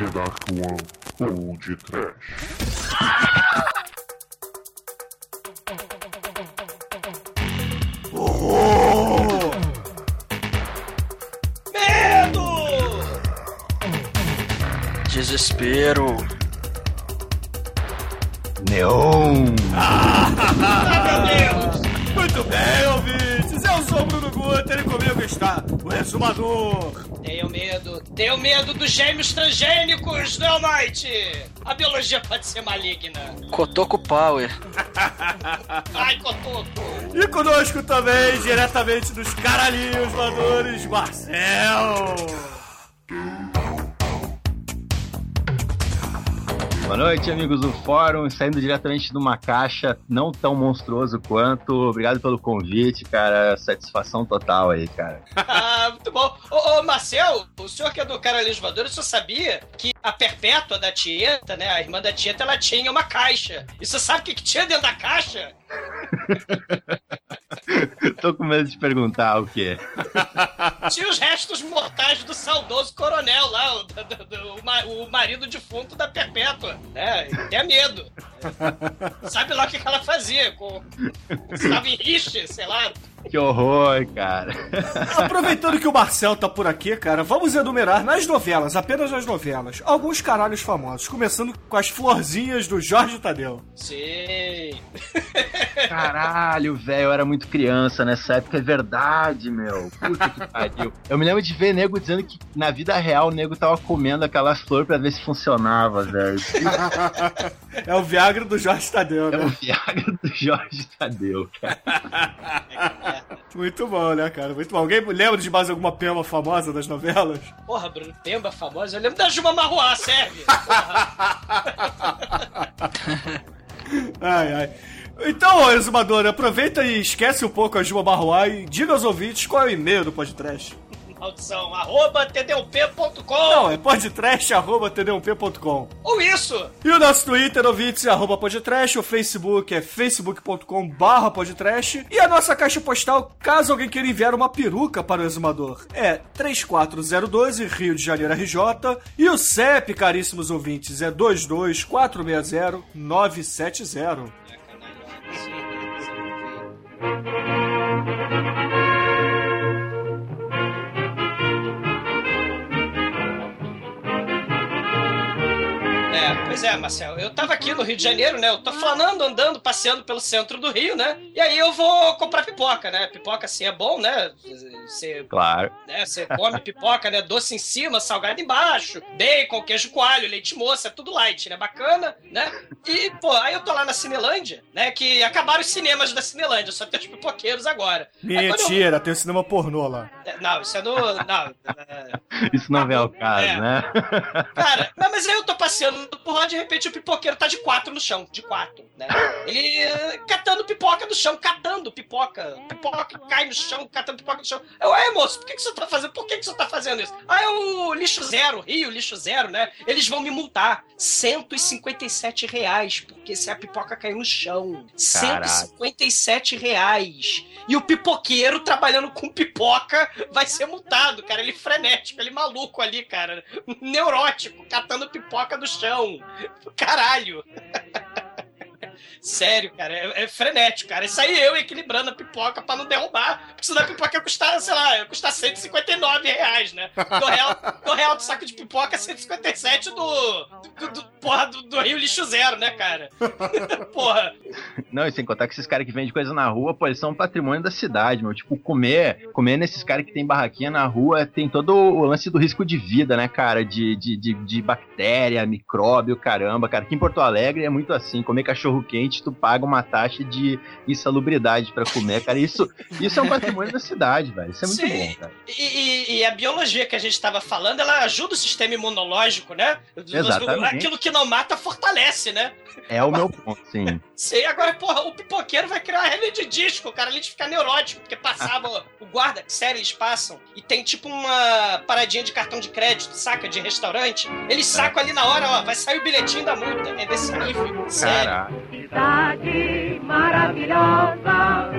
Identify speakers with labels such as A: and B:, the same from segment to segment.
A: The Dark One ou de Trash.
B: Desespero.
C: Neon.
D: Ah, meu Deus! Muito bem, ouvintes! Eu sou o Bruno Guter e comigo está o Resumador.
E: Tenho medo, tenho medo dos gêmeos transgênicos do Almighty! A biologia pode ser maligna.
B: Cotoco Power.
E: Ai, Cotoco!
D: E conosco também, diretamente dos caralhinhos voadores, Marcel!
C: Boa noite, amigos do fórum. Saindo diretamente de uma caixa não tão monstruoso quanto. Obrigado pelo convite, cara. Satisfação total aí, cara.
E: ah, muito bom. Ô, ô, Marcel, o senhor que é do Caralhinhos Voadores, o senhor sabia que a Perpétua da Tieta, né, a irmã da Tieta, ela tinha uma caixa. E você sabe o que, que tinha dentro da caixa?
C: Tô com medo de perguntar o quê.
E: Tinha os restos mortais do saudoso coronel lá, o, do, do, o, o marido defunto da Perpétua. É, tenha medo. Sabe lá o que ela fazia? Com, estava em riche, sei lá.
C: Que horror, cara.
D: Aproveitando que o Marcel tá por aqui, cara, vamos enumerar nas novelas, apenas nas novelas, alguns caralhos famosos, começando com as florzinhas do Jorge Tadeu.
E: Sim.
C: Caralho, velho, eu era muito criança nessa época, é verdade, meu. Puta que pariu. Eu me lembro de ver nego dizendo que na vida real o nego tava comendo aquela flor pra ver se funcionava, velho.
D: É o Viagra do Jorge Tadeu, né?
C: É o Viagra do Jorge Tadeu, cara.
D: Muito bom, né, cara? Muito bom. Alguém lembra de mais alguma pema famosa das novelas?
E: Porra, Bruno, pemba famosa? Eu lembro da Juma Marruá, serve.
D: ai, ai. Então, exumador, aproveita e esquece um pouco a Juma Marruá e diga aos ouvintes qual é o e-mail do podcast
E: maldição, arroba tdump.com.
D: Não, é podtrash, arroba tdump.com.
E: Ou isso.
D: E o nosso Twitter, ouvintes, é arroba podtrash, o Facebook é facebook.com barra podtrash. E a nossa caixa postal, caso alguém queira enviar uma peruca para o exumador, é 34012, Rio de Janeiro, RJ. E o CEP, caríssimos ouvintes, é 22460 970.
E: Pois é, Marcel. Eu tava aqui no Rio de Janeiro, né? Eu tô flanando, andando, passeando pelo centro do Rio, né? E aí eu vou comprar pipoca, né? Pipoca assim é bom, né? Você,
C: claro.
E: Né? Você come pipoca, né? Doce em cima, salgado embaixo, bacon, queijo coalho, leite moça, é tudo light, né? Bacana, né? E, pô, aí eu tô lá na Cinelândia, né? Que acabaram os cinemas da Cinelândia, só tem os pipoqueiros agora.
D: Mentira, eu... tem o cinema pornô lá.
E: É, não, isso é no. Não,
C: é... Isso não é o caso, é. né?
E: Cara, mas aí eu tô passeando por lá, de repente o pipoqueiro tá de quatro no chão, de quatro, né? Ele uh, catando pipoca no chão, catando pipoca. Pipoca cai no chão, catando pipoca no chão. Eu, é, moço, por que, que você tá fazendo? Por que, que você tá fazendo isso? Ah, é o lixo zero, Rio, lixo zero, né? Eles vão me multar. 157 reais, porque se a pipoca caiu no chão. Caraca. 157 reais. E o pipoqueiro trabalhando com pipoca vai ser multado, cara. Ele frenético, ele maluco ali, cara. Neurótico, catando pipoca do chão. Caralho! Sério, cara, é, é, frenético, cara. Isso aí eu equilibrando a pipoca pra não derrubar. Porque senão a pipoca ia custar, sei lá, ia custar 159 reais, né? Do real, do real do saco de pipoca, 157 do. do, do porra, do, do, Rio Lixo Zero, né, cara? porra.
C: Não, e sem contar que esses caras que vendem coisa na rua, pô, eles são um patrimônio da cidade, meu. Tipo, comer, comer nesses caras que tem barraquinha na rua tem todo o lance do risco de vida, né, cara? De, de, de, de bactéria, micróbio, caramba, cara. Aqui em Porto Alegre é muito assim, comer cachorro quente tu paga uma taxa de insalubridade para comer, cara. Isso, isso é um patrimônio da cidade, velho. Isso é muito Sim. bom, cara.
E: E, e, e, a biologia que a gente estava falando, ela ajuda o sistema imunológico, né?
C: Exatamente.
E: Aquilo que não mata fortalece, né?
C: É o meu ponto, sim.
E: Sim, agora, porra, o pipoqueiro vai criar uma rede de disco, cara, ali de ficar neurótico, porque passava o guarda, sério, eles passam, e tem tipo uma paradinha de cartão de crédito, saca, de restaurante. Eles sacam ali na hora, ó, vai sair o bilhetinho da multa. É desse nível, sério. Caraca
F: cidade maravilhosa,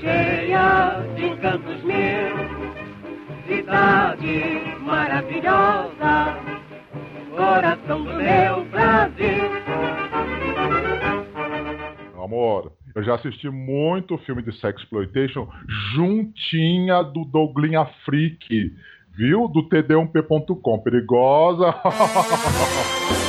F: cheia de encantos meus. Cidade maravilhosa, coração do meu Brasil.
A: Amor, eu já assisti muito filme de sexploitation juntinha do Douglinha Freak, viu? Do td1p.com. Perigosa!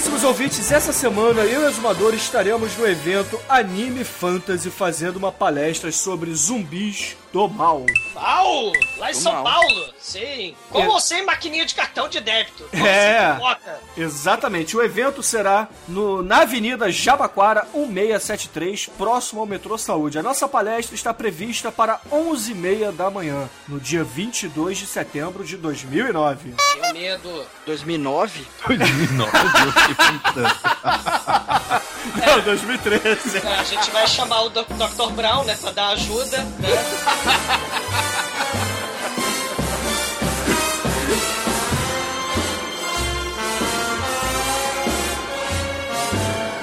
D: caríssimos ouvintes, essa semana eu e o Exumador estaremos no evento Anime Fantasy fazendo uma palestra sobre zumbis do mal.
E: Paulo! Lá em
B: Do
E: São
B: mal.
E: Paulo! Sim! Com
D: É.
E: ou sem maquininha de cartão de débito. Como
D: É. Exatamente, o evento será no, na Avenida Jabaquara 1673, próximo ao metrô Saúde. A nossa palestra está prevista para 11h30 da manhã, no dia 22 de setembro de 2009.
E: Tenho medo.
B: 2009?
C: 2009, eu fiquei pensando.
D: Não, 2013.
E: É, A gente vai chamar o Dr. Brown, né, pra dar ajuda, né?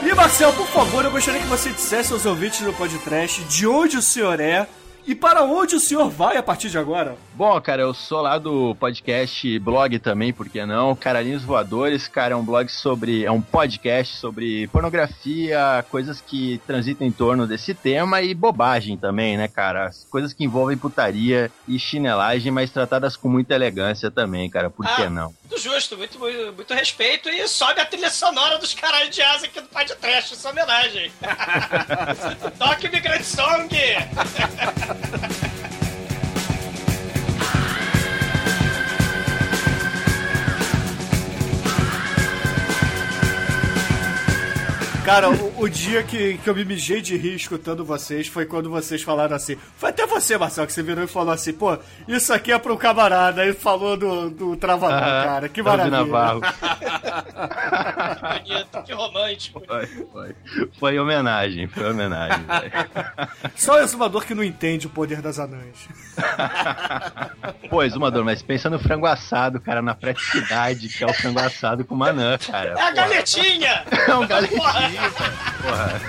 D: E Marcel, por favor, eu gostaria que você dissesse aos ouvintes do podcast de onde o senhor é e para onde o senhor vai a partir de agora.
C: Bom, cara, eu sou lá do podcast blog também, por que não? Caralhinhos Voadores, cara, é um blog sobre. É um podcast sobre pornografia, coisas que transitam em torno desse tema e bobagem também, né, cara? Coisas que envolvem putaria e chinelagem, mas tratadas com muita elegância também, cara, por que
E: Ah.
C: não?
E: Muito justo, muito, muito, muito respeito e sobe a trilha sonora dos caralhos de asa aqui do Pai de Trash, essa homenagem. Toque Migrant Song!
D: Cara, o, o dia que, que eu me mijei de rir escutando vocês foi quando vocês falaram assim. Foi até você, Marcel, que você virou e falou assim: pô, isso aqui é pro camarada. Aí falou do, do Travador,
C: Ah,
D: cara. Que maravilha.
C: Navarro.
E: Que bonito, que romântico.
C: Foi, foi. Foi homenagem, foi homenagem.
D: Só o exumador que não entende o poder das anãs.
C: Pô, Exumador, mas pensa no frango assado, cara, na praticidade que é o frango assado com manã, cara.
E: É a galetinha!
C: É um galetinho, velho.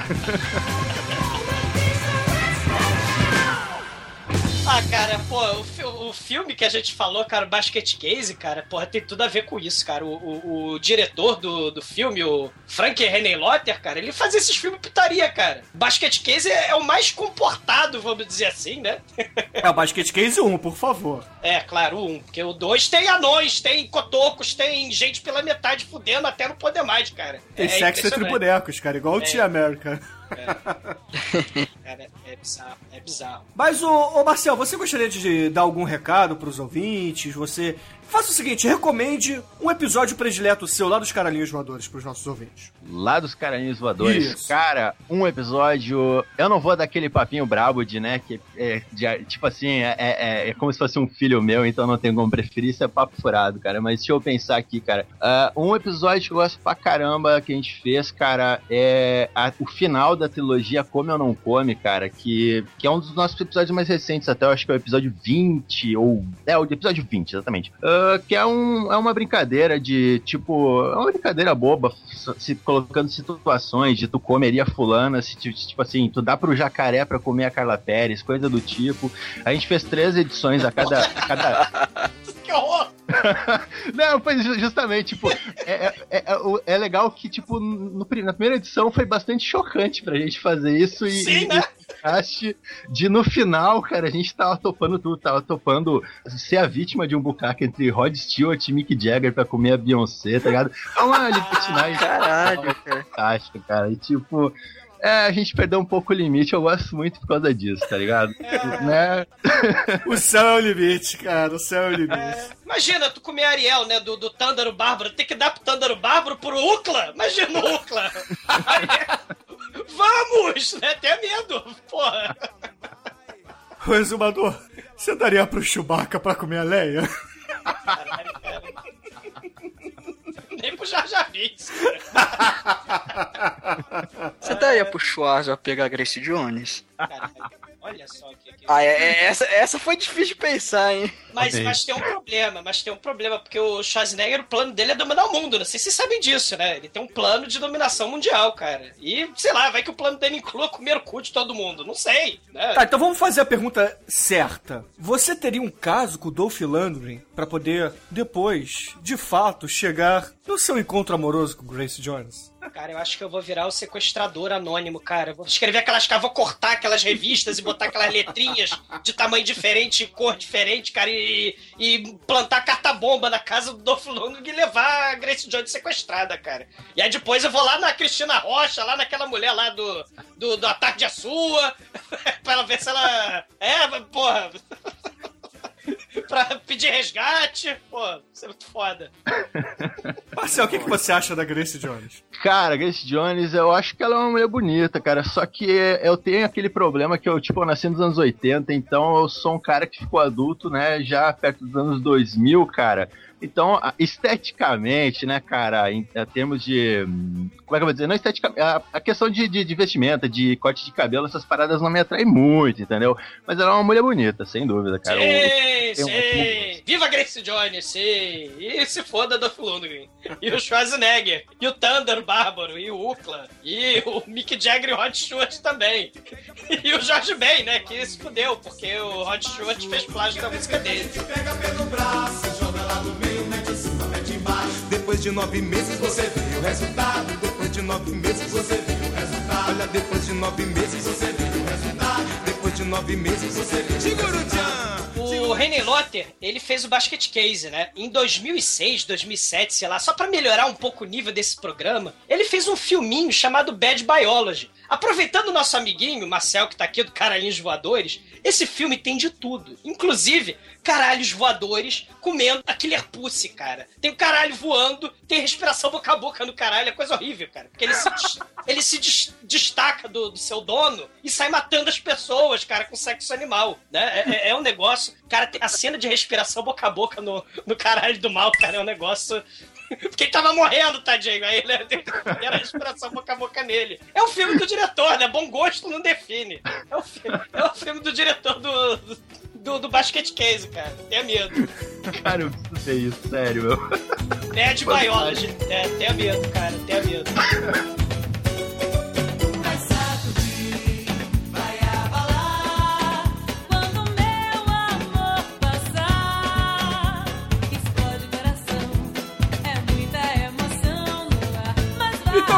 E: Ah, cara, pô, o, o filme que a gente falou, cara, Basket Case, cara, porra, tem tudo a ver com isso, cara. O, o- o diretor do, do filme, o Frank René Lotter, cara, ele fazia esses filmes putaria, cara. Basket Case é, é o mais comportado, vamos dizer assim, né?
D: É o Basket Case 1, por favor.
E: É, claro, um, porque o dois tem anões, tem cotocos, tem gente pela metade fudendo até não poder mais, cara.
D: Tem
E: é
D: sexo entre bonecos, cara, igual o Tia América.
E: Cara, é bizarro, é bizarro.
D: Mas, ô, ô Marcel, você gostaria de dar algum recado pros ouvintes? Você. Faça o seguinte, recomende um episódio predileto seu lá dos Caralhinhos Voadores pros nossos ouvintes.
C: Lá dos Caranhos Voadores.
D: Isso.
C: Cara, um episódio. Eu não vou dar aquele papinho brabo de, né? Que é, de- tipo assim, é, é, é como se fosse um filho meu, então não tenho como preferir. Isso é papo furado, cara. Mas deixa eu pensar aqui, cara. Ah, um episódio que eu gosto pra caramba que a gente fez, cara, é a- o final da trilogia Come ou Não Come, cara. Que, que é um dos nossos episódios mais recentes, até eu acho que é o episódio 20, ou. É, o episódio 20, exatamente. Ah, que é, um, é uma brincadeira de, tipo, é uma brincadeira boba, se colocando situações de tu comeria fulana, se, ti- tipo assim, tu dá pro jacaré pra comer a Carla Pérez, coisa do tipo. A gente fez três edições a cada. a cada...
E: Que horror!
C: Não, ju- justamente, tipo, é, é, é, é legal que, tipo, no na primeira edição foi bastante chocante pra gente fazer isso e.
E: Sim,
C: e-
E: né?
C: Acho de no final, cara, a gente tava topando tudo, tava topando ser a vítima de um bucaque entre Rod Stewart e Mick Jagger pra comer a Beyoncé, tá ligado? É uma libertinagem
B: Caralho, cara.
C: fantástica, cara. E tipo, é, a gente perdeu um pouco o limite, eu gosto muito por causa disso, tá ligado? Né?
D: O céu é o limite, cara, o céu é o limite.
E: Imagina, tu comer Ariel, né, do, do Tândaro Bárbaro, tem que dar pro Tândaro Bárbaro pro Ucla? Imagina o Ucla! Vamos! Né? Até medo, porra!
D: Ô, exumador, você daria pro Chewbacca pra comer a Leia?
E: Caralho, cara. Nem pro Jar Jar Binks.
B: Você daria pro Schwarza pegar a Grace Jones?
E: Caralho. Olha só que. que-
B: Ah, é, é- essa, essa foi difícil de pensar, hein?
E: Mas,
C: Ok.
E: mas tem um problema, mas tem um problema, porque o Schwarzenegger, o plano dele é dominar o mundo. Não sei se vocês sabem disso, né? Ele tem um plano de dominação mundial, cara. E, sei lá, vai que o plano dele inclua comer o cu de todo mundo. Não sei, né?
D: Tá, então vamos fazer a pergunta certa. Você teria um caso com o Dolph Lundgren pra poder, depois, de fato, chegar no seu encontro amoroso com Grace Jones?
E: Cara, eu acho que eu vou virar o sequestrador anônimo, cara. Vou escrever aquelas. Vou cortar aquelas revistas e botar aquelas letrinhas de tamanho diferente, cor diferente, cara, e, e plantar carta-bomba na casa do Dolph Lundgren e levar a Grace Jones sequestrada, cara. E aí depois eu vou lá na Cristina Rocha, lá naquela mulher lá do, do, do A Sua, pra ela ver se ela. É, porra. pra pedir resgate. Pô, isso é muito foda.
D: Marcel, o que, que você acha da Grace Jones?
C: Cara, Grace Jones, eu acho que ela é uma mulher bonita, cara. Só que eu tenho aquele problema que eu, tipo, eu nasci nos anos 80, então eu sou um cara que ficou adulto, né, já perto dos anos 2000, cara. Então, esteticamente, né, cara, em, em, termos de. Como é que eu vou dizer? Não esteticamente. A, a questão de, de, de, vestimenta, de corte de cabelo, essas paradas não me atraem muito, entendeu? Mas ela é uma mulher bonita, sem dúvida, cara.
E: Sim, sim. Um... Viva Grace Jones, sim. E se foda do Lundgren. E o Schwarzenegger. E o Thunder Bárbaro. E o Ukla. E o Mick Jagger e o Rod Stewart também. E o George Ben, né? Que se fudeu, porque o Rod Stewart fez plágio da música dele. Pega pelo braço, joga lá no meio.
G: Depois de nove meses você vê o resultado. Depois de nove meses você vê o resultado. Olha, depois de nove meses você vê o resultado. Depois de nove meses você vê o resultado.
E: O René Lotter, ele fez o Basket Case, né? Em 2006, 2007, sei lá, só para melhorar um pouco o nível desse programa, ele fez um filminho chamado Bad Biology. Aproveitando o nosso amiguinho, Marcel, que tá aqui do Caralhinhos Voadores, esse filme tem de tudo. Inclusive, caralhos voadores comendo a Killer Pussy, cara. Tem o caralho voando, tem respiração boca a boca no caralho, é coisa horrível, cara. Porque ele se, ele se des destaca do, do, seu dono e sai matando as pessoas, cara, com sexo animal, né? É, é, é um negócio... Cara, a cena de respiração boca a boca no, no caralho do mal, cara, é um negócio porque ele tava morrendo, tadinho. Aí ele era a respiração boca a boca nele. É o filme do diretor, né? Bom gosto não define. É o filme, é o filme do diretor do, do, do Basket Case, cara. Tenha medo.
C: Cara, eu preciso ver isso, sério, meu.
E: Bad Biology. É, tenha medo, cara. Tenha medo.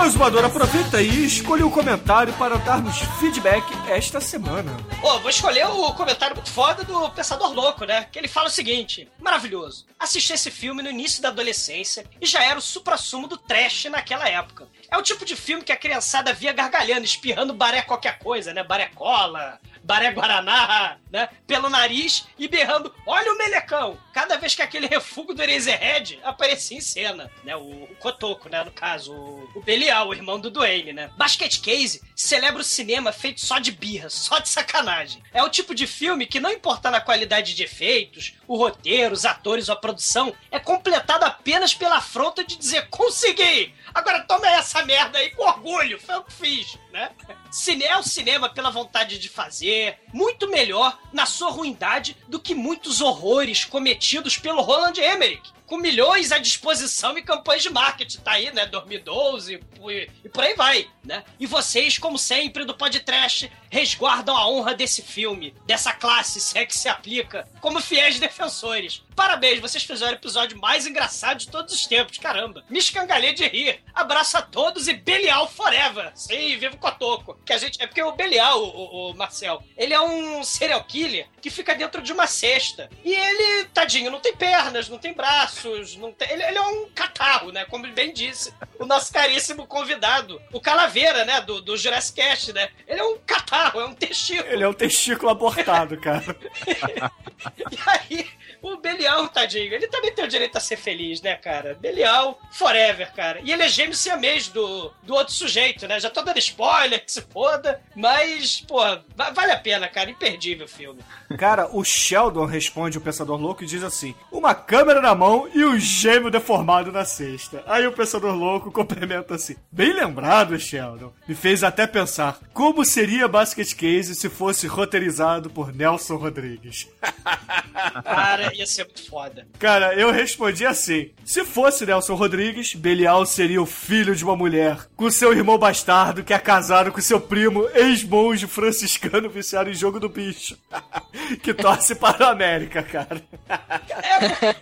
D: Então, Exumador, aproveita e escolha o um comentário para darmos feedback esta semana.
E: Vou escolher o comentário muito foda do Pensador Louco, né? Que ele fala o seguinte: maravilhoso. Assisti esse filme no início da adolescência e já era o supra-sumo do trash naquela época. É o tipo de filme que a criançada via gargalhando, espirrando baré qualquer coisa, né? Baré cola, Baré Guaraná, né? Pelo nariz e berrando: Olha o melecão! Cada vez que aquele refúgio do Eraserhead aparecia em cena, né? O, o Cotoco, né? No caso, o, o Belial, o irmão do Duane, né? Basket Case celebra o cinema feito só de birra, só de sacanagem. É o tipo de filme que, não importa na qualidade de efeitos, o roteiro, os atores ou a produção, é completado apenas pela afronta de dizer: Consegui! Agora toma essa merda aí com orgulho, foi o que fiz, né? Cine é o cinema pela vontade de fazer, muito melhor na sua ruindade do que muitos horrores cometidos pelo Roland Emmerich com milhões à disposição e campanhas de marketing. Tá aí, né? 2012 e, e por aí vai, né? E vocês, como sempre, do podcast, resguardam a honra desse filme, dessa classe, se é que se aplica, como fiéis defensores. Parabéns, vocês fizeram o episódio mais engraçado de todos os tempos, caramba. Me escangalhei de rir. Abraço a todos e Belial forever. Sim, Cotoco. Que a gente. É porque o Belial, o, o, Marcel, ele é um serial killer que fica dentro de uma cesta. E ele, tadinho, não tem pernas, não tem braços, não tem. Ele, ele é um catarro, né? Como ele bem disse. O nosso caríssimo convidado. O Calaveira, né? Do, do Jurassic Cast, né? Ele é um catarro, é um testículo.
D: Ele é um testículo abortado, cara.
E: e aí, o Belial, tadinho, ele também tem o direito a ser feliz, né, cara? Belial, forever, cara. E ele é gêmeo siamês do, do outro sujeito, né? Já tô dando spoiler, que se foda. Mas, pô, vale a pena, cara. Imperdível o filme.
D: Cara, o Sheldon responde o Pensador Louco e diz assim: uma câmera na mão e um gêmeo deformado na cesta. Aí o Pensador Louco complementa assim: bem lembrado, Sheldon. Me fez até pensar como seria Basket Case se fosse roteirizado por Nelson Rodrigues.
E: Cara, ia, ia ser muito foda.
D: Cara, eu respondi assim: se fosse Nelson Rodrigues, Belial seria o filho de uma mulher, com seu irmão bastardo que é casado com seu primo, ex-monge franciscano viciado em jogo do bicho, que torce para a América, cara.
E: É,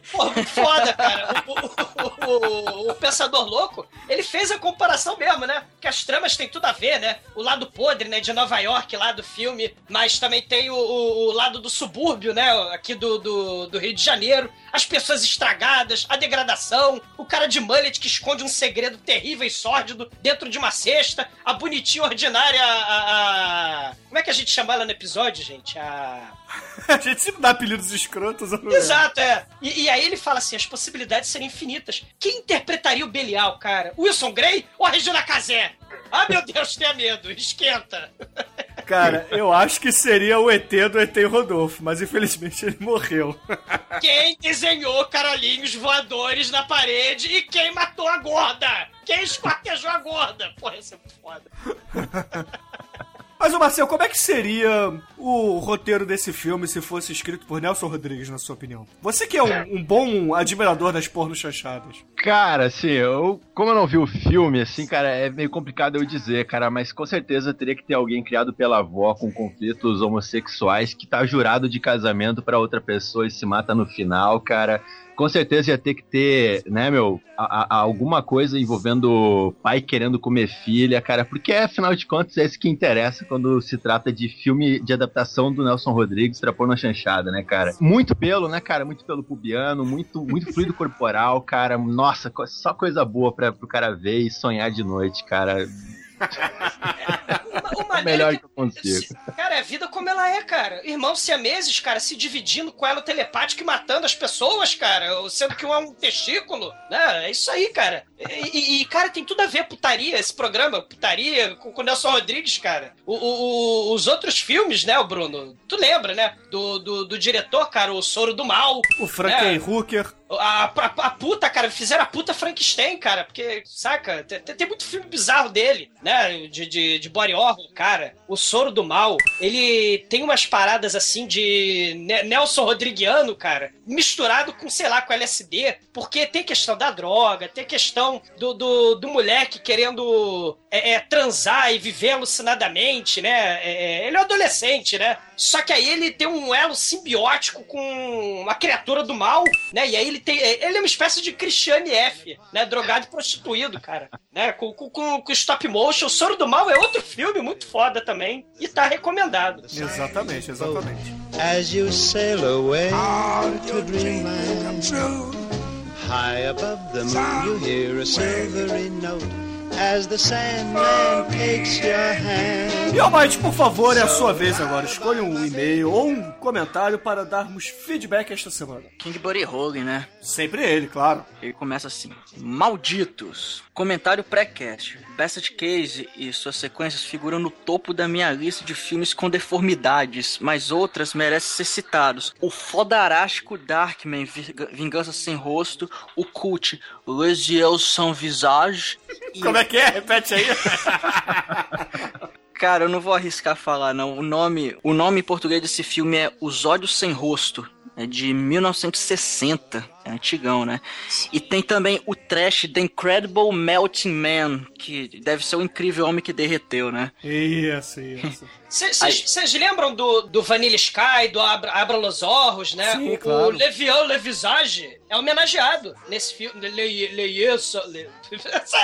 E: foda, cara. O, o- o- o Pensador Louco, ele fez a comparação mesmo, né? Que as tramas têm tudo a ver, né? O lado podre, né, de Nova York lá do filme, mas também tem o, lado do subúrbio, né? Aqui do, do, do Rio de Janeiro. As pessoas estragadas, a degradação, o cara de mullet que esconde um segredo terrível e sórdido dentro de uma cesta, a bonitinha ordinária, a, a- Como é que a gente chama ela no episódio, gente? A...
D: A gente sempre dá apelidos escrotos. eu não.
E: Exato, é. E, e aí ele fala assim: as possibilidades seriam infinitas. Quem interpretaria o Belial, cara? Wilson Grey ou a Regina Casé? Ah, meu Deus, tenha medo, esquenta.
D: Cara, eu acho que seria o ET do ET Rodolfo, mas infelizmente ele morreu.
E: Quem desenhou caralhinhos voadores na parede e quem matou a gorda? Quem esquartejou a gorda? Porra, isso é foda.
D: Mas, ô Marcel, como é que seria o roteiro desse filme se fosse escrito por Nelson Rodrigues, na sua opinião? Você que é um, um bom admirador das porno chanchadas.
C: Cara, assim, eu, como eu não vi o filme, assim, cara, é meio complicado eu dizer, cara, mas com certeza teria que ter alguém criado pela avó com conflitos homossexuais que tá jurado de casamento pra outra pessoa e se mata no final, cara. Com certeza ia ter que ter, né, meu, a- a- alguma coisa envolvendo pai querendo comer filha, cara, porque afinal de contas é isso que interessa quando se trata de filme de adaptação do Nelson Rodrigues pra pôr na chanchada, né, cara? Muito pelo, né, cara? Muito pelo pubiano, muito, muito fluido corporal, cara. Nossa, só coisa boa pra, pro cara ver e sonhar de noite, cara. O,
E: maneiro
C: melhor
E: é
C: que eu consigo.
E: Cara, é a vida como ela é, cara. Irmãos siameses, cara, se dividindo com ela telepático e matando as pessoas, cara. Sendo que um é um testículo, né? É isso aí, cara. E, e- e, cara, tem tudo a ver putaria, esse programa, putaria, com com o Nelson Rodrigues, cara. O- o- o- os outros filmes, né, o Bruno? Tu lembra, né? Do, do, do diretor, cara, o Soro do Mal.
D: O Franken
E: É.
D: Hooker.
E: A, a, a puta, cara, fizeram a puta Frankenstein, cara, porque, saca, tem, tem muito filme bizarro dele, né, de, de, de body horror, cara. O Soro do Mal, ele tem umas paradas, assim, de Ne- Nelson Rodriguiano, cara, misturado com, sei lá, com LSD, porque tem questão da droga, tem questão do, do, do moleque querendo é, é, transar e viver alucinadamente, né, É, é, ele é um adolescente, né, só que aí ele tem um elo simbiótico com uma criatura do mal, né? E aí ele tem. Ele é uma espécie de Christiane F, né? Drogado e prostituído, cara. Né? Com, com, com, com stop motion. O Soro do Mal é outro filme muito foda também. E tá recomendado.
D: Exatamente, exatamente.
H: As you sail away to dreamland, high above the moon you hear a silvery note as the Sandman takes your hand.
D: E Almighty, por favor, é a sua vez agora. Escolha um e-mail ou um comentário para darmos feedback esta semana.
B: King Body Hogan, né?
D: Sempre ele, claro.
B: Ele começa assim: Malditos! Comentário pré-cast. Basset Case e suas sequências figuram no topo da minha lista de filmes com deformidades, mas outras merecem ser citados. O fodarástico Darkman, Vinga- Vingança Sem Rosto, o cult Les Yeux Sans Visage e
D: Como é que é? Repete aí.
B: Cara, eu não vou arriscar falar, não. O nome, o nome em português desse filme é Os Olhos Sem Rosto. É de 1960. É antigão, né? E tem também o trash The Incredible Melting Man, que deve ser o incrível homem que derreteu, né?
D: Isso, isso.
E: Vocês lembram do, do Vanilla Sky, do Abra, Abra Los Orros, né?
D: Sim,
E: o,
D: claro.
E: o Levião Levisage é homenageado nesse filme. Le, le, essa, le- essa,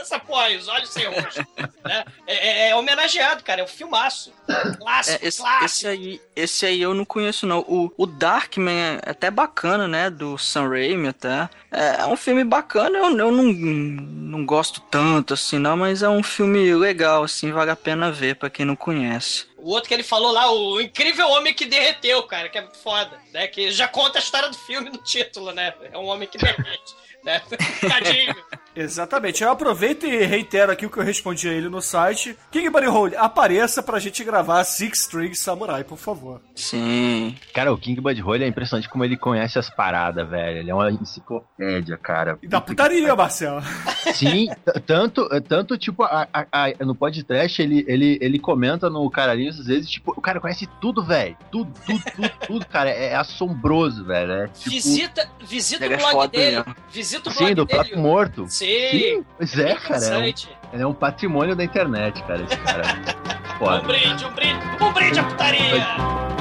E: essa porra aí, os olhos sem rosto. né? é, é- é homenageado, cara. É um filmaço. Clássico,
B: É, esse,
E: clássico.
B: esse aí, esse aí eu não conheço, não. O, o Darkman é até bacana, né? Do Sam Raimi até. É, é um filme bacana, eu, eu não, não gosto tanto assim, não, mas é um filme legal, assim, vale a pena ver pra quem não conhece.
E: O outro que ele falou lá, o incrível homem que derreteu, cara, que é foda, né? Que já conta a história do filme no título, né? É um homem que derrete, né? Tadinho.
D: Exatamente. Eu aproveito e reitero aqui o que eu respondi a ele no site. King Bunny Hole, apareça pra gente gravar Six String Samurai, por favor.
B: Sim.
C: Cara, o King Bud Hole é impressionante como ele conhece as paradas, velho. Ele é uma enciclopédia, cara.
D: E da putaria, Marcelo.
C: Sim, tanto, tanto tipo, a, a- a- no podcast ele, ele, ele comenta no Caralhinho às vezes, tipo, o cara conhece tudo, velho. Tudo, tudo, tudo, tudo, cara. É, é assombroso, velho. É, tipo,
E: Visita, visita o
B: é
E: blog
B: foda
E: dele. Visita o blog
C: Sim, do
E: dele.
C: próprio morto.
E: Sim.
C: Sim, pois é, cara. É um, é um patrimônio da internet, cara, esse cara.
E: Um brinde, um brinde, um brinde à putaria!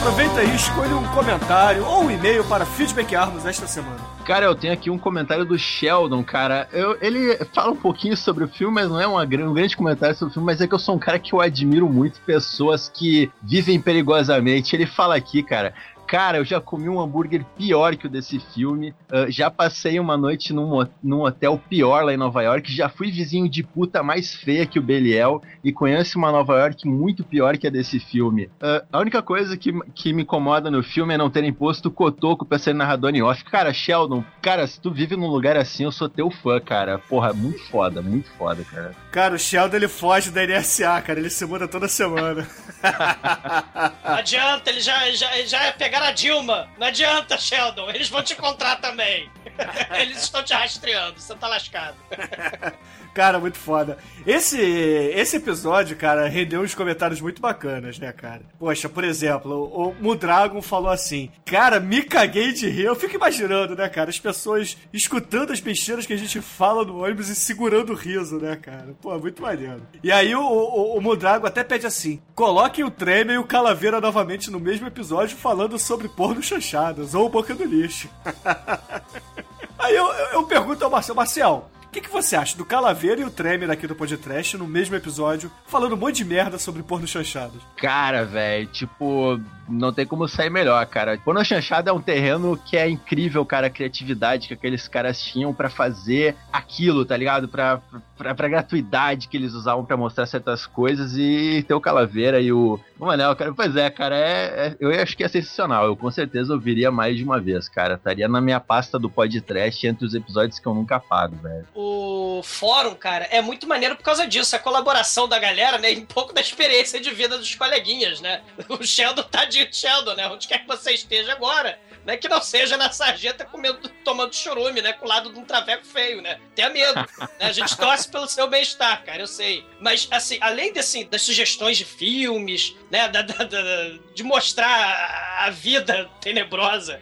D: Aproveita aí, escolha um comentário ou um e-mail para feedbackarmos esta semana.
C: Cara, eu tenho aqui um comentário do Sheldon, cara. Eu- ele fala um pouquinho sobre o filme, mas não é uma, um grande comentário sobre o filme, mas é que eu sou um cara que eu admiro muito pessoas que vivem perigosamente. Ele fala aqui, cara. Cara, eu já comi um hambúrguer pior que o desse filme. ah, já passei uma noite num, num hotel pior lá em Nova York. Já fui vizinho de puta mais feia que o Belial. E conheço uma Nova York muito pior que a desse filme. Ah, a única coisa que, que me incomoda no filme é não terem posto o Cotoco pra ser narrador em off. Cara, Sheldon, cara, se tu vive num lugar assim, eu sou teu fã, cara. Porra, muito foda, muito foda, cara.
D: Cara, o Sheldon ele foge da NSA, cara, ele se muda toda semana.
E: Não adianta, eles já, já, já pegaram a Dilma. Não adianta, Sheldon. Eles vão te encontrar também. Eles estão te rastreando, você tá lascado.
D: Cara, muito foda. Esse, esse episódio, cara, rendeu uns comentários muito bacanas, né, cara? Poxa, por exemplo, o, Mudragon falou assim: Cara, me caguei de rir. Eu fico imaginando, né, cara? As pessoas escutando as besteiras que a gente fala no ônibus e segurando o riso, né, cara? Pô, muito maneiro. E aí o, o, o Mudragon até pede assim: Coloquem o Tremer e o Calaveira novamente no mesmo episódio falando sobre porno chanchadas ou boca do lixo. Aí eu, eu, eu pergunto ao Marcel, Marcel, que, que você acha do Calaveira e o Tremer aqui do podcast no mesmo episódio, falando um monte de merda sobre porno chanchadas?
C: Cara, velho, tipo, não tem como sair melhor, cara. Porno chanchada é um terreno que é incrível, cara, a criatividade que aqueles caras tinham pra fazer aquilo, tá ligado? Pra, pra, pra gratuidade que eles usavam pra mostrar certas coisas e ter o Calaveira e o, o Manel, cara. Pois é, cara, é, é- eu acho que é sensacional. Eu com certeza ouviria mais de uma vez, cara. Estaria na minha pasta do podcast entre os episódios que eu nunca apago, velho.
E: O fórum, cara, é muito maneiro por causa disso. A colaboração da galera, né? E um pouco da experiência de vida dos coleguinhas, né? O Sheldon tá de Sheldon, né? Onde quer que você esteja agora. Né, que não seja na sarjeta comendo, tomando churume, né? Com o lado de um traveco feio, né? Tenha medo. né? A gente torce pelo seu bem-estar, cara, eu sei. Mas, assim, além desse, das sugestões de filmes, né? da- da- da- de mostrar a- a vida tenebrosa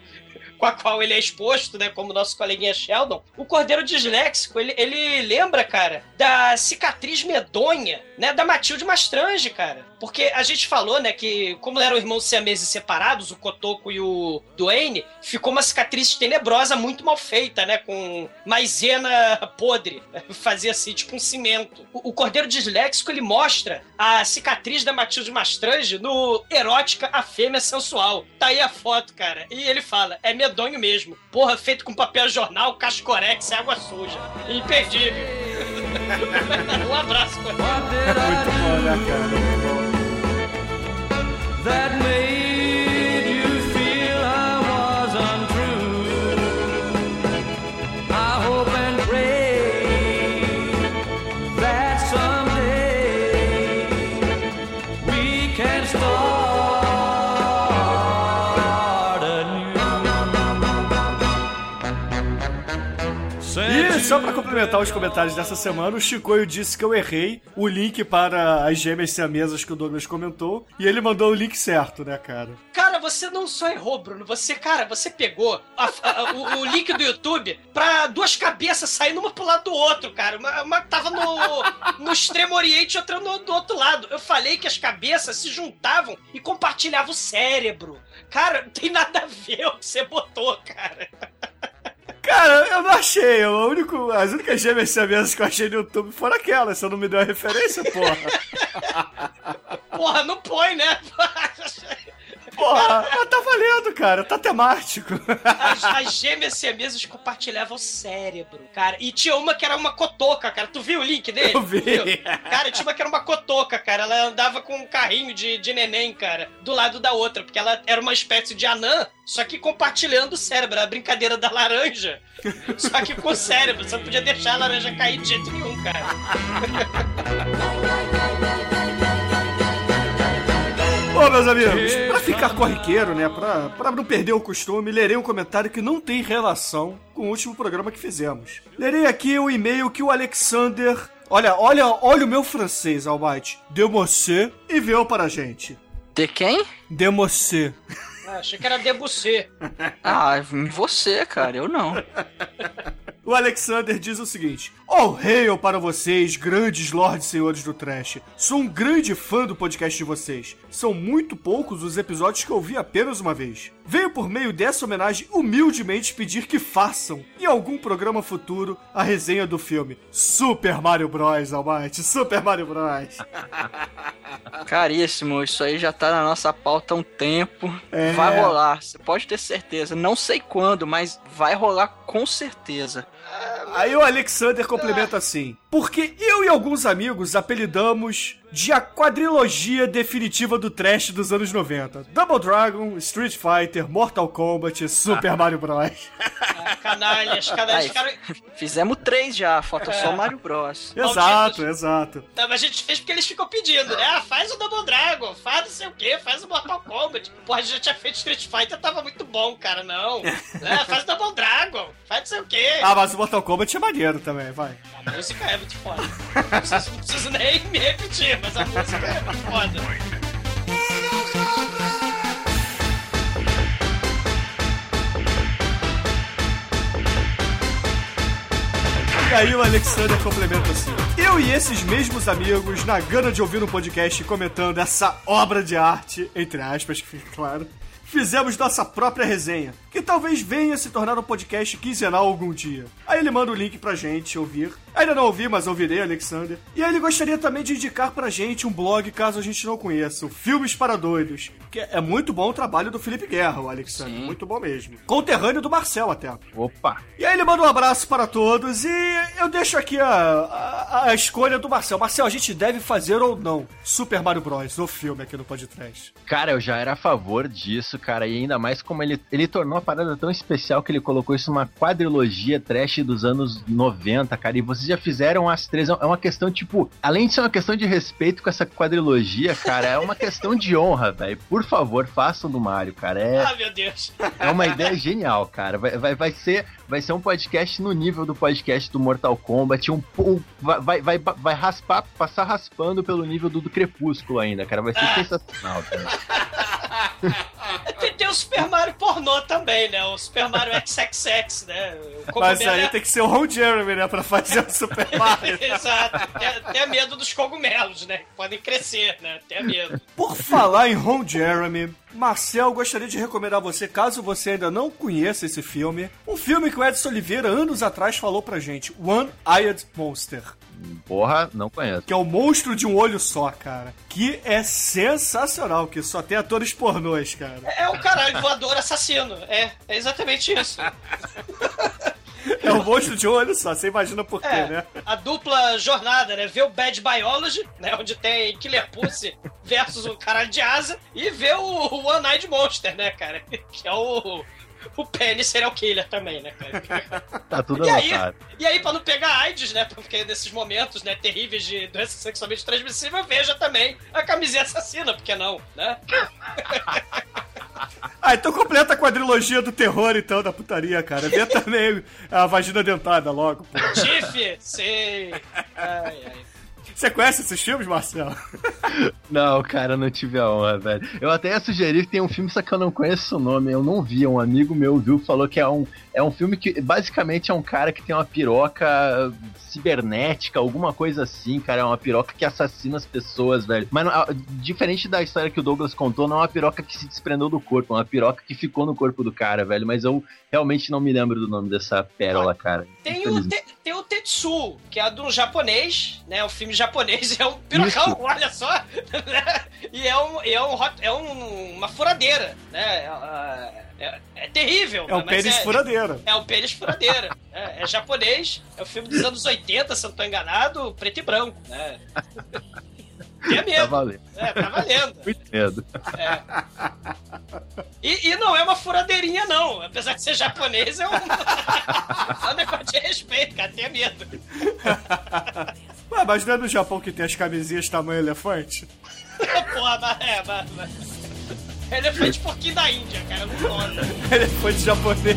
E: com a qual ele é exposto, né, como nosso coleguinha Sheldon, o Cordeiro Disléxico, ele, ele lembra, cara, da cicatriz medonha, né, da Matilde Mastrange, cara. Porque a gente falou, né, que como eram irmãos siameses separados, o Cotoco e o Duane, ficou uma cicatriz tenebrosa, muito mal feita, né, com maisena podre. Fazia assim, tipo um cimento. O, o Cordeiro Disléxico, ele mostra a cicatriz da Matilde Mastrange no Erótica a Fêmea Sensual. Tá aí a foto, cara. E ele fala, é medonho mesmo. Porra, feito com papel jornal, cascorex e água suja. Imperdível. um abraço, Cordeiro.
D: Muito bom, né, cara? Muito bom.
I: that made
D: só pra complementar os comentários dessa semana, o Chicoio disse que eu errei o link para as gêmeas siamesas que o Douglas comentou, e ele mandou o link certo, né, cara?
E: Cara, você não só errou, Bruno. Você, cara, você pegou a- a- o, o link do YouTube pra duas cabeças saindo uma pro lado do outro, cara. Uma, uma tava no, no extremo oriente e outra no, do outro lado. Eu falei que as cabeças se juntavam e compartilhavam o cérebro. Cara, não tem nada a ver o que você botou, cara.
D: Cara, eu não achei. O único, as únicas gêmeas siamesas que eu achei no YouTube foram aquelas. Você não me deu a referência, porra. cara. Tá temático.
E: As, as gêmeas siamesas compartilhavam o cérebro, cara. E tinha uma que era uma cotoca, cara. Tu viu o link dele?
D: Eu vi.
E: Viu? Cara, tinha uma que era uma cotoca, cara. Ela andava com um carrinho de, de neném, cara, do lado da outra. Porque ela era uma espécie de anã, só que compartilhando o cérebro. Era a brincadeira da laranja. Só que com o cérebro. Você não podia deixar a laranja cair de jeito nenhum, cara.
D: Ô, meus amigos, pra ficar corriqueiro, né, pra, pra não perder o costume, lerei um comentário que não tem relação com o último programa que fizemos. Lerei aqui o e-mail que o Alexander... Olha, olha, olha o meu francês, Almighty. Demossé enviou para a gente.
B: De quem?
D: Demossé.
E: Ah, achei que era Debussy.
B: Ah, você, cara, eu não.
D: O Alexander diz o seguinte: Oh, hail para vocês, grandes lordes senhores do Trash. Sou um grande fã do podcast de vocês. São muito poucos os episódios que eu vi apenas uma vez. Venho por meio dessa homenagem humildemente pedir que façam, em algum programa futuro, a resenha do filme Super Mario Bros. Almighty, Super Mario Bros.
B: Caríssimo, isso aí já tá na nossa pauta há um tempo.
D: É.
B: Vai rolar, você pode ter certeza. Não sei quando, mas vai rolar com certeza.
D: Aí o Alexander complementa assim: Porque eu e alguns amigos apelidamos de a quadrilogia definitiva do trash dos anos 90: Double Dragon, Street Fighter, Mortal Kombat, Super Mario Bros.
E: Ah, canalhas, canalhas.
B: Aí,
E: Cara...
B: fizemos três já, falta só Mario Bros.
D: exato, exato.
E: Não, mas a gente fez porque eles ficam pedindo, né? Ah, faz o Double Dragon, faz não sei o quê, faz o Mortal Kombat. Porra, a gente já tinha feito Street Fighter, tava muito bom, cara, não. né? Faz o Double Dragon, faz não sei o quê.
D: Ah, mas o Mortal Kombat é maneiro também, vai.
E: A música é muito foda. Não preciso, não preciso nem me repetir, mas a música é foda.
D: E aí o Alexander complementa assim: Eu e esses mesmos amigos, na gana de ouvir um podcast comentando essa obra de arte, entre aspas, que fica claro, fizemos nossa própria resenha, que talvez venha se tornar um podcast quinzenal algum dia. Aí ele manda o link pra gente ouvir. Ainda não ouvi, mas ouvirei, Alexander. E aí ele gostaria também de indicar pra gente um blog, caso a gente não conheça, o Filmes para Doidos, que é muito bom o trabalho do Felipe Guerra, o Alexander. Muito bom mesmo. Conterrâneo do Marcel até.
C: Opa!
D: E aí ele manda um abraço para todos e eu deixo aqui a, a, a escolha do Marcel. Marcel, a gente deve fazer ou não Super Mario Bros. o filme aqui no podcast.
C: Cara, eu já era a favor disso, cara, e ainda mais como ele, ele tornou a parada tão especial que ele colocou isso numa quadrilogia trash dos anos 90, cara, e já fizeram as três, é uma questão, tipo, além de ser uma questão de respeito com essa quadrilogia, cara, é uma questão de honra, velho. Por favor, façam do Mario, cara, é,
E: Ah, meu Deus.
C: é uma ideia genial, cara, vai, vai, vai ser... Vai ser um podcast no nível do podcast do Mortal Kombat, um, um- vai, vai, vai, vai raspar, passar raspando pelo nível do, do Crepúsculo ainda, cara, vai ser sensacional, cara.
E: Tem, tem o Super Mario pornô também, né? O Super Mario XXX, né? O
D: Mas aí
E: é-
D: tem que ser o Ron Jeremy, né, pra fazer o Super Mario.
E: Exato. Tenha, tenha medo dos cogumelos, né? Que podem crescer, né? Tenha medo.
D: Por falar em Ron Jeremy, Marcel gostaria de recomendar a você, caso você ainda não conheça esse filme, um filme que o Edson Oliveira anos atrás falou pra gente, One Eyed Monster.
C: Porra, não conheço.
D: Que é o monstro de um olho só, cara. Que é sensacional, que só tem atores pornôs, cara.
E: É o caralho voador assassino. É, é exatamente isso.
D: É o monstro de um olho só, você imagina por quê,
E: É,
D: né?
E: a dupla jornada, né? Ver o Bad Biology, né? Onde tem Killer Pussy versus o caralho de asa, e ver o One Eyed Monster, né, cara? Que é o. O Penny Serial Killer também, né, cara?
C: Tá tudo
E: E aí, e aí, pra não pegar AIDS, né? Porque nesses momentos, né, terríveis de doença sexualmente transmissível, veja também a camisinha assassina, por que não, né?
D: Ah, então completa a quadrilogia do terror, então, da putaria, cara. Vê também a vagina dentada logo, pô.
E: Tiff, sei. Ai, ai.
D: Você conhece esses filmes, Marcelo?
C: Não, cara, não tive a honra, velho. Eu até ia sugerir que tem um filme, só que eu não conheço o nome, eu não vi. Um amigo meu viu, falou que é um, é um filme que basicamente é um cara que tem uma piroca cibernética, alguma coisa assim, cara. É uma piroca que assassina as pessoas, velho. Mas não- diferente da história que o Douglas contou, não é uma piroca que se desprendeu do corpo, é uma piroca que ficou no corpo do cara, velho. Mas eu realmente não me lembro do nome dessa pérola, cara.
E: Tem o, te, tem o Tetsu, que é do japonês, né? O filme japonês é um pirocão, olha só. né? E é, um, é, um, hot- é um- uma furadeira, né? É, é- é terrível.
D: É o pênis furadeira.
E: É o pênis furadeira. É, é japonês, é um filme dos anos 80, se eu não tô enganado, preto e branco, né? Tenha
C: Tá
E: medo.
C: valendo.
E: É, tá valendo.
C: Muito medo.
E: E, e não é uma furadeirinha, não. Apesar de ser japonês, é um, é um negócio de respeito, cara. Tenha medo.
D: Ué, mas não é no Japão que tem as camisinhas tamanho elefante?
E: Porra, mas é, mas, mas... Elefante porquinho da Índia, cara. Não pode.
D: elefante japonês.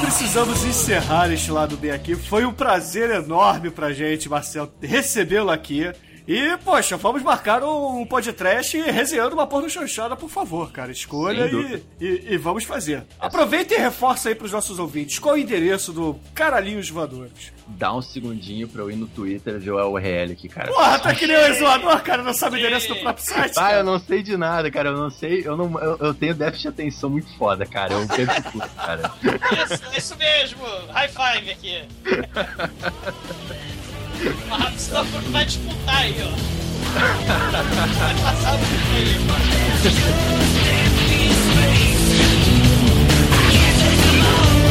D: Precisamos encerrar este lado B aqui. Foi um prazer enorme pra gente, Marcel, recebê-lo aqui. E, poxa, vamos marcar um podcast resenhando uma porno chanchada, por favor, cara. Escolha e, e, e vamos fazer. Aproveita e reforça aí pros nossos ouvintes. Qual o endereço do Caralhinhos Voadores?
C: Dá um segundinho pra eu ir no Twitter ver o URL aqui, cara.
D: Porra, tá que nem o exoador, cara. Não sabe o endereço do próprio site.
C: Ah,
D: cara.
C: eu não sei de nada, cara. Eu não sei. Eu, não, eu, eu tenho déficit de atenção muito foda, cara. Eu perco tudo, cara.
E: Isso, é isso mesmo. High five aqui. Senão vai disputar aí, ó. Vai passar aí.
C: Beleza.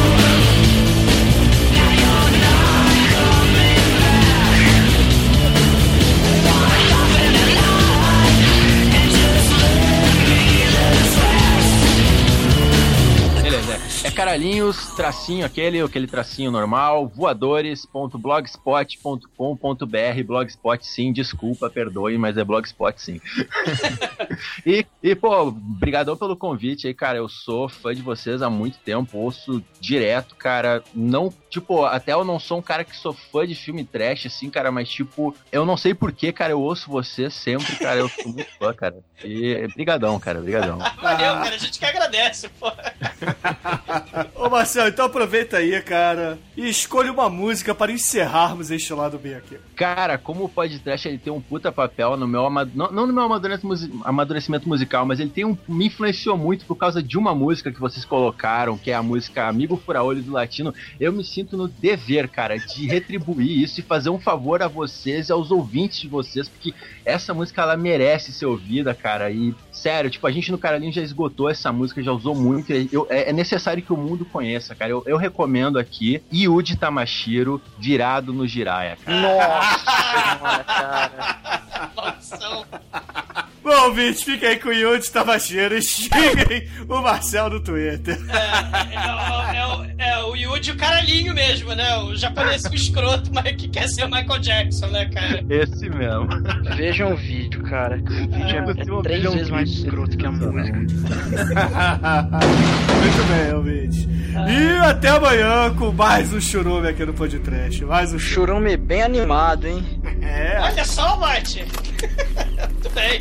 C: Caralhinhos, tracinho aquele, aquele tracinho normal, voadores.blogspot.com.br, blogspot sim, desculpa, perdoe, mas é blogspot sim. e, e, pô, brigadão pelo convite aí, cara, eu sou fã de vocês há muito tempo, ouço direto, cara, não, tipo, até eu não sou um cara que sou fã de filme trash, assim, cara, mas, tipo, eu não sei porquê, cara, eu ouço vocês sempre, cara, eu sou muito fã, cara. E brigadão, cara, brigadão.
E: Valeu, cara. A gente que agradece, pô.
D: Ô, Marcel, então aproveita aí, cara, e escolha uma música para encerrarmos este lado B aqui.
C: Cara, como o podcast ele tem um puta papel no meu não, não no meu amadurecimento musical, mas ele tem um me influenciou muito por causa de uma música que vocês colocaram, que é a música Amigo Fura-Olho do Latino. Eu me sinto no dever, cara, de retribuir isso e fazer um favor a vocês e aos ouvintes de vocês, porque essa música ela merece ser ouvida, cara. E sério, tipo, a gente no Caralhinho já esgotou essa música, já usou muito. e eu- é, é necessário que o mundo conheça, cara. Eu, eu recomendo aqui Yuji Tamashiro virado no Jiraya, cara.
B: Nossa senhora, cara.
D: Bom, ouvinte, fica aí com o Yuji Tabashiro e xinguem o Marcel no Twitter.
E: É, o- é é o caralhinho mesmo, né? O japonês escroto, mas que quer ser o Michael Jackson, né, cara?
C: Esse mesmo.
B: Vejam o vídeo, cara. O vídeo é, é três
C: um
B: vezes mais escroto que a música.
D: Muito bem, ouvinte. E até amanhã com mais um churume aqui no podcast. Mais um churume.
B: Churume bem animado, hein?
D: É.
E: Olha só, Mate. Muito bem.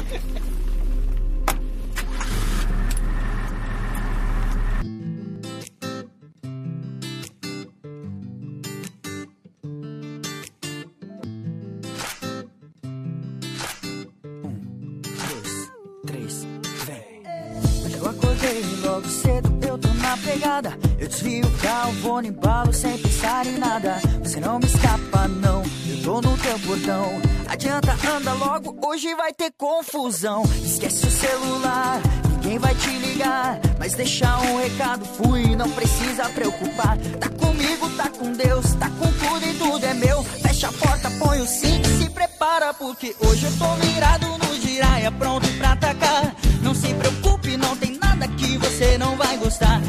J: No embalo sem pensar em nada. Você não me escapa, não, eu tô no teu portão. Adianta, anda logo, hoje vai ter confusão. Esquece o celular, ninguém vai te ligar. Mas deixa um recado, fui, não precisa preocupar. Tá comigo, tá com Deus, tá com tudo e tudo é meu. Fecha a porta, põe o cinto e se prepara, porque hoje eu tô virado no giraia, pronto pra atacar. Não se preocupe, não tem nada que você não vai gostar.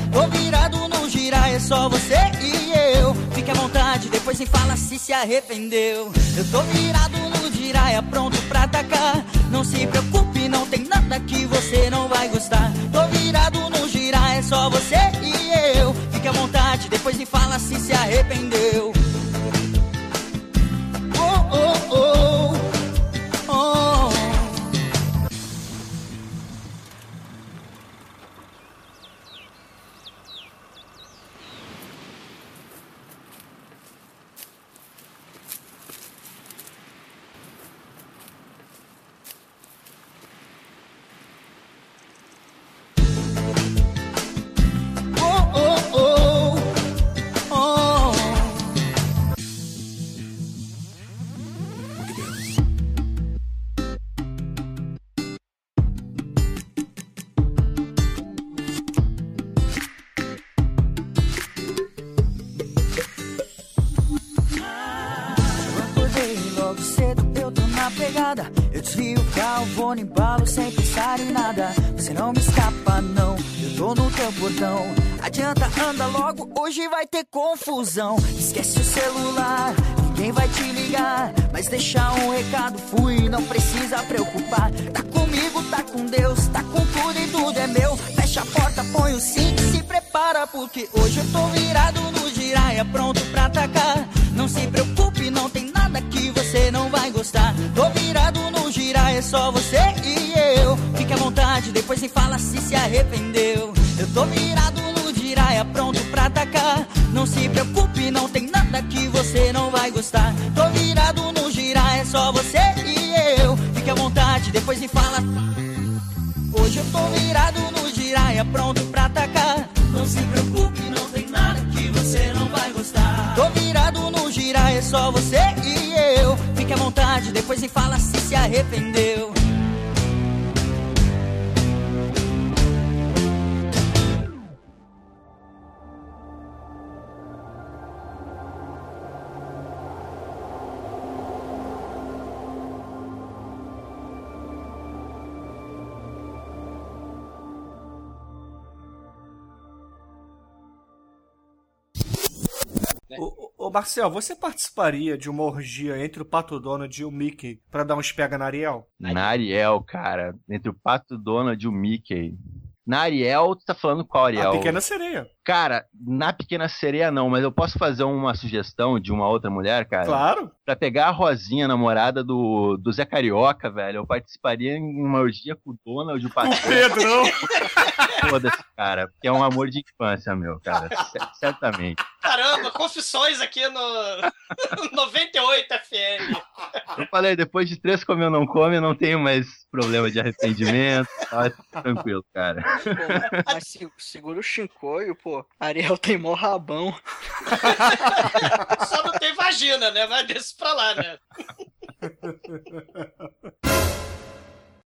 J: Só você e eu. Fique à vontade, depois me fala se se arrependeu. Eu tô virado no giraia, pronto pra atacar. Não se preocupe, não tem nada que você não vai gostar. Tô virado no giraia, é só você e eu. Fique à vontade, depois me fala se se arrependeu. Pegada. Eu desvio o carro, vou no embalo sem pensar em nada. Você não me escapa, não. Eu tô no teu portão. Adianta, anda logo, hoje vai ter confusão. Esquece o celular, ninguém vai te ligar. Mas deixar um recado, fui, não precisa preocupar. Tá comigo, tá com Deus, tá com tudo e tudo é meu. Fecha a porta, põe o cinto se prepara, porque hoje eu tô virado no giraia, pronto pra atacar. Não se preocupe, não tem nada que você não vai gostar. Tô virado no giraia, é só você e eu. Fique à vontade, depois me fala se se arrependeu. Eu tô virado no giraia, pronto pra atacar. Não se preocupe, não tem nada que você não vai gostar. Tô virado no giraia, é só você e eu. Fique à vontade, depois me fala. Hoje eu tô virado no giraia, pronto pra atacar. Não se preocupe, não tem nada que você não vai gostar. Tô virado giraia, é só você e eu. Fique à vontade, depois me fala se se arrependeu.
D: Ô, Marcel, você participaria de uma orgia entre o Pato Donald e o Mickey pra dar uns pega na Ariel?
C: Na Ariel, cara. Entre o Pato Donald e o Mickey. Na Ariel, tu tá falando qual Ariel?
D: A Pequena Sereia.
C: Cara, na Pequena Sereia não, mas eu posso fazer uma sugestão de uma outra mulher, cara?
D: Claro.
C: Pra pegar a Rosinha, namorada do, do Zé Carioca, velho, eu participaria em uma orgia com o Donald, o Pato.
D: O Pedrão.
C: Foda-se, cara, porque é um amor de infância, meu, cara. Certamente.
E: Caramba, confissões aqui no 98 FM.
C: Eu falei, depois de três come ou não come, eu não tenho mais problema de arrependimento. Tá tranquilo, cara.
B: Pô, mas se- segura o chincoio, pô. Ariel tem mó rabão.
E: Só não tem vagina, né? Mas desce pra lá, né?